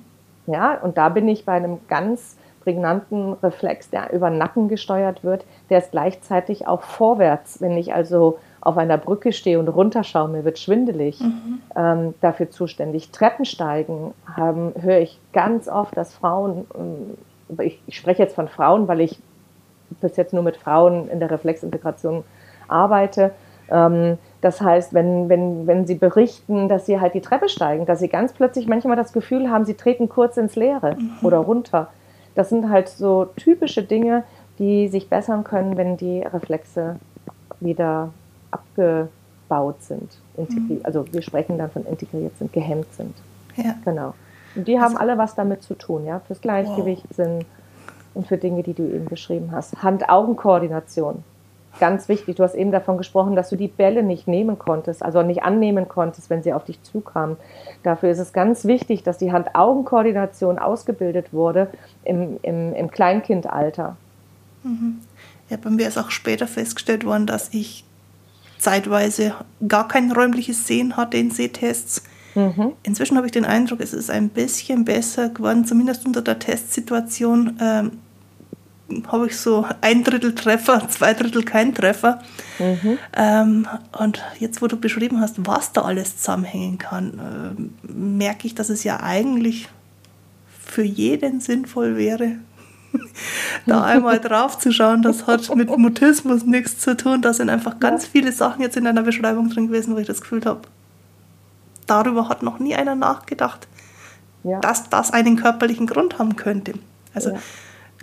Ja, und da bin ich bei einem ganz prägnanten Reflex, der über Nacken gesteuert wird, der ist gleichzeitig auch vorwärts. Wenn ich also auf einer Brücke stehe und runterschaue, mir wird schwindelig, mhm. ähm, dafür zuständig. Treppensteigen haben, höre ich ganz oft, dass Frauen, ähm, ich, ich spreche jetzt von Frauen, weil ich bis jetzt nur mit Frauen in der Reflexintegration arbeite, ähm, das heißt, wenn, wenn, wenn sie berichten, dass sie halt die Treppe steigen, dass sie ganz plötzlich manchmal das Gefühl haben, sie treten kurz ins Leere mhm. oder runter. Das sind halt so typische Dinge, die sich bessern können, wenn die Reflexe wieder abgebaut sind. Mhm. Also wir sprechen dann von integriert sind, gehemmt sind. Ja. Genau. Und die haben also, alle was damit zu tun, ja, fürs Gleichgewichtssinn wow. und für Dinge, die du eben beschrieben hast. Hand-Augen-Koordination ganz wichtig. Du hast eben davon gesprochen, dass du die Bälle nicht nehmen konntest, also nicht annehmen konntest, wenn sie auf dich zukamen. Dafür ist es ganz wichtig, dass die Hand-Augen-Koordination ausgebildet wurde im, im, im Kleinkindalter. Mhm. Ja, bei mir ist auch später festgestellt worden, dass ich zeitweise gar kein räumliches Sehen hatte in Sehtests. Mhm. Inzwischen habe ich den Eindruck, es ist ein bisschen besser geworden, zumindest unter der Testsituation. Ähm, habe ich so ein Drittel Treffer, [LAUGHS] zwei Drittel kein Treffer. Mhm. Ähm, und jetzt, wo du beschrieben hast, was da alles zusammenhängen kann, äh, merke ich, dass es ja eigentlich für jeden sinnvoll wäre, [LAUGHS] da einmal drauf zu schauen. Das hat mit Mutismus nichts zu tun. Da sind einfach ganz viele Sachen jetzt in deiner Beschreibung drin gewesen, wo ich das Gefühl habe, darüber hat noch nie einer nachgedacht, ja. dass das einen körperlichen Grund haben könnte. Also ja.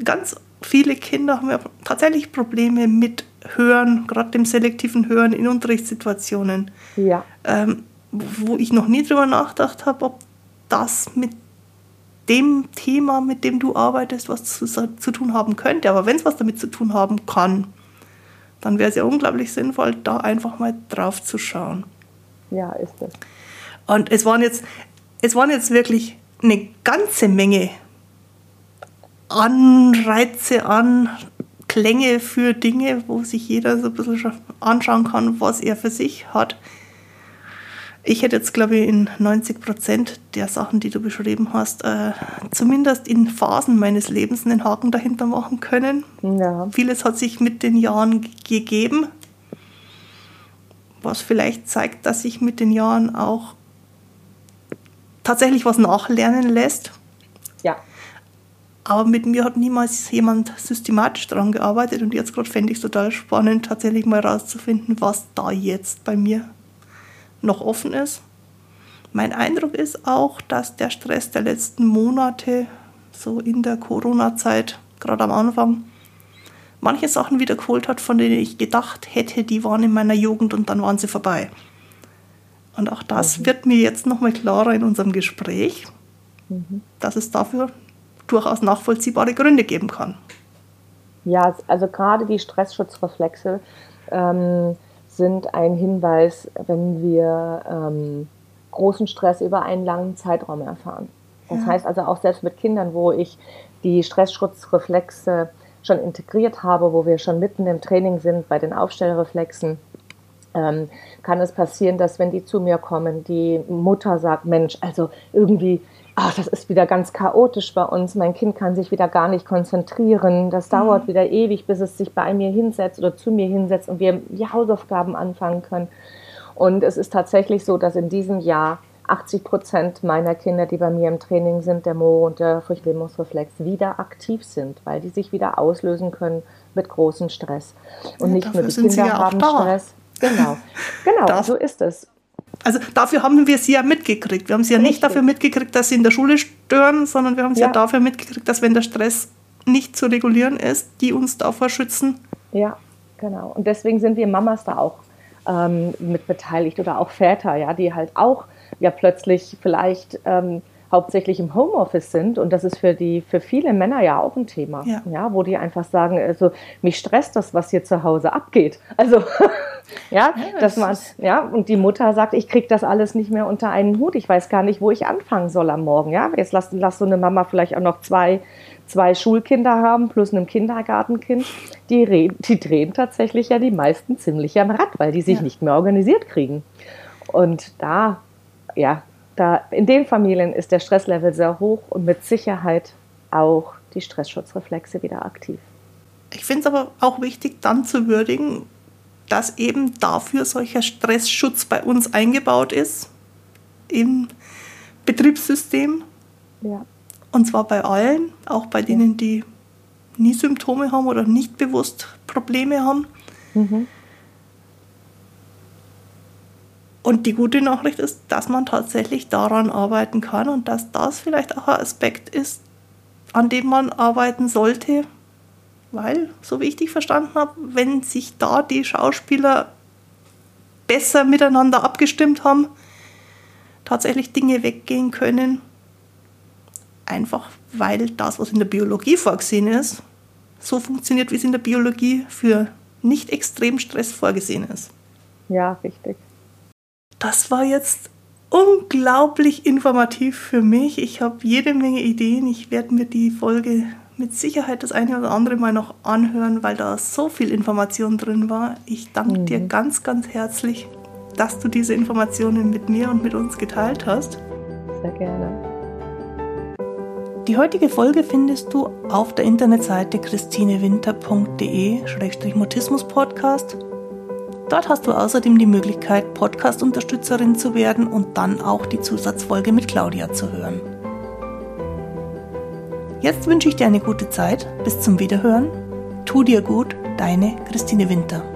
ganz viele Kinder haben ja tatsächlich Probleme mit Hören, gerade dem selektiven Hören in Unterrichtssituationen. Ja. Ähm, wo ich noch nie drüber nachgedacht habe, ob das mit dem Thema, mit dem du arbeitest, was zu, zu tun haben könnte. Aber wenn es was damit zu tun haben kann, dann wäre es ja unglaublich sinnvoll, da einfach mal drauf zu schauen. Ja, ist es. Und es waren jetzt, es waren jetzt wirklich eine ganze Menge Anreize an Klänge für Dinge, wo sich jeder so ein bisschen anschauen kann, was er für sich hat. Ich hätte jetzt, glaube ich, in 90 Prozent der Sachen, die du beschrieben hast, äh, zumindest in Phasen meines Lebens einen Haken dahinter machen können. Ja. Vieles hat sich mit den Jahren gegeben, was vielleicht zeigt, dass sich mit den Jahren auch tatsächlich was nachlernen lässt. Ja. Aber mit mir hat niemals jemand systematisch daran gearbeitet und jetzt gerade fände ich es total spannend, tatsächlich mal rauszufinden, was da jetzt bei mir noch offen ist. Mein Eindruck ist auch, dass der Stress der letzten Monate, so in der Corona-Zeit, gerade am Anfang, manche Sachen wiederholt hat, von denen ich gedacht hätte, die waren in meiner Jugend und dann waren sie vorbei. Und auch das mhm. wird mir jetzt nochmal klarer in unserem Gespräch, mhm. dass es dafür durchaus nachvollziehbare Gründe geben kann. Ja, also gerade die Stressschutzreflexe ähm, sind ein Hinweis, wenn wir ähm, großen Stress über einen langen Zeitraum erfahren. Das ja. heißt also auch selbst mit Kindern, wo ich die Stressschutzreflexe schon integriert habe, wo wir schon mitten im Training sind bei den Aufstellreflexen, ähm, kann es passieren, dass wenn die zu mir kommen, die Mutter sagt, Mensch, also irgendwie, ach, das ist wieder ganz chaotisch bei uns, mein Kind kann sich wieder gar nicht konzentrieren, das mhm. dauert wieder ewig, bis es sich bei mir hinsetzt oder zu mir hinsetzt und wir die Hausaufgaben anfangen können. Und es ist tatsächlich so, dass in diesem Jahr 80 Prozent meiner Kinder, die bei mir im Training sind, der Mo und der Furchtlähmungsreflex, wieder aktiv sind, weil die sich wieder auslösen können mit großem Stress. Und ja, nicht nur die Kinder ja haben Stress. Genau, [LAUGHS] genau, das, so ist es. Also dafür haben wir sie ja mitgekriegt. Wir haben sie ja Richtig. nicht dafür mitgekriegt, dass sie in der Schule stören, sondern wir haben sie ja. ja dafür mitgekriegt, dass wenn der Stress nicht zu regulieren ist, die uns davor schützen. Ja, genau. Und deswegen sind wir Mamas da auch ähm, mit beteiligt oder auch Väter, ja, die halt auch ja plötzlich vielleicht ähm, hauptsächlich im Homeoffice sind und das ist für die für viele Männer ja auch ein Thema, ja. ja, wo die einfach sagen, also mich stresst das, was hier zu Hause abgeht. [LAUGHS] Also ja, ja dass man ja und die Mutter sagt, ich kriege das alles nicht mehr unter einen Hut, ich weiß gar nicht, wo ich anfangen soll am Morgen. Ja, jetzt lass, lass so eine Mama vielleicht auch noch zwei zwei Schulkinder haben plus einem Kindergartenkind, die, die drehen tatsächlich ja die meisten ziemlich am Rad, weil die sich ja. nicht mehr organisiert kriegen. Und da ja, da in den Familien ist der Stresslevel sehr hoch und mit Sicherheit auch die Stressschutzreflexe wieder aktiv. Ich finde es aber auch wichtig, dann zu würdigen, dass eben dafür solcher Stressschutz bei uns eingebaut ist im Betriebssystem. Ja. Und zwar bei allen, auch bei denen, die nie Symptome haben oder nicht bewusst Probleme haben. Mhm. Und die gute Nachricht ist, dass man tatsächlich daran arbeiten kann und dass das vielleicht auch ein Aspekt ist, an dem man arbeiten sollte, weil, so wie ich dich verstanden habe, wenn sich da die Schauspieler besser miteinander abgestimmt haben, tatsächlich Dinge weggehen können, einfach weil das, was in der Biologie vorgesehen ist, so funktioniert, wie es in der Biologie für nicht extrem Stress vorgesehen ist. Ja, richtig das war jetzt unglaublich informativ für mich. Ich habe jede Menge Ideen. Ich werde mir die Folge mit Sicherheit das eine oder andere Mal noch anhören, weil da so viel Information drin war. Ich danke mhm. dir ganz, ganz herzlich, dass du diese Informationen mit mir und mit uns geteilt hast. Sehr gerne. Die heutige Folge findest du auf der Internetseite christinewinter.de-mutismus-podcast Dort hast du außerdem die Möglichkeit, Podcast-Unterstützerin zu werden und dann auch die Zusatzfolge mit Claudia zu hören. Jetzt wünsche ich dir eine gute Zeit. Bis zum Wiederhören. Tu dir gut, deine Christine Winter.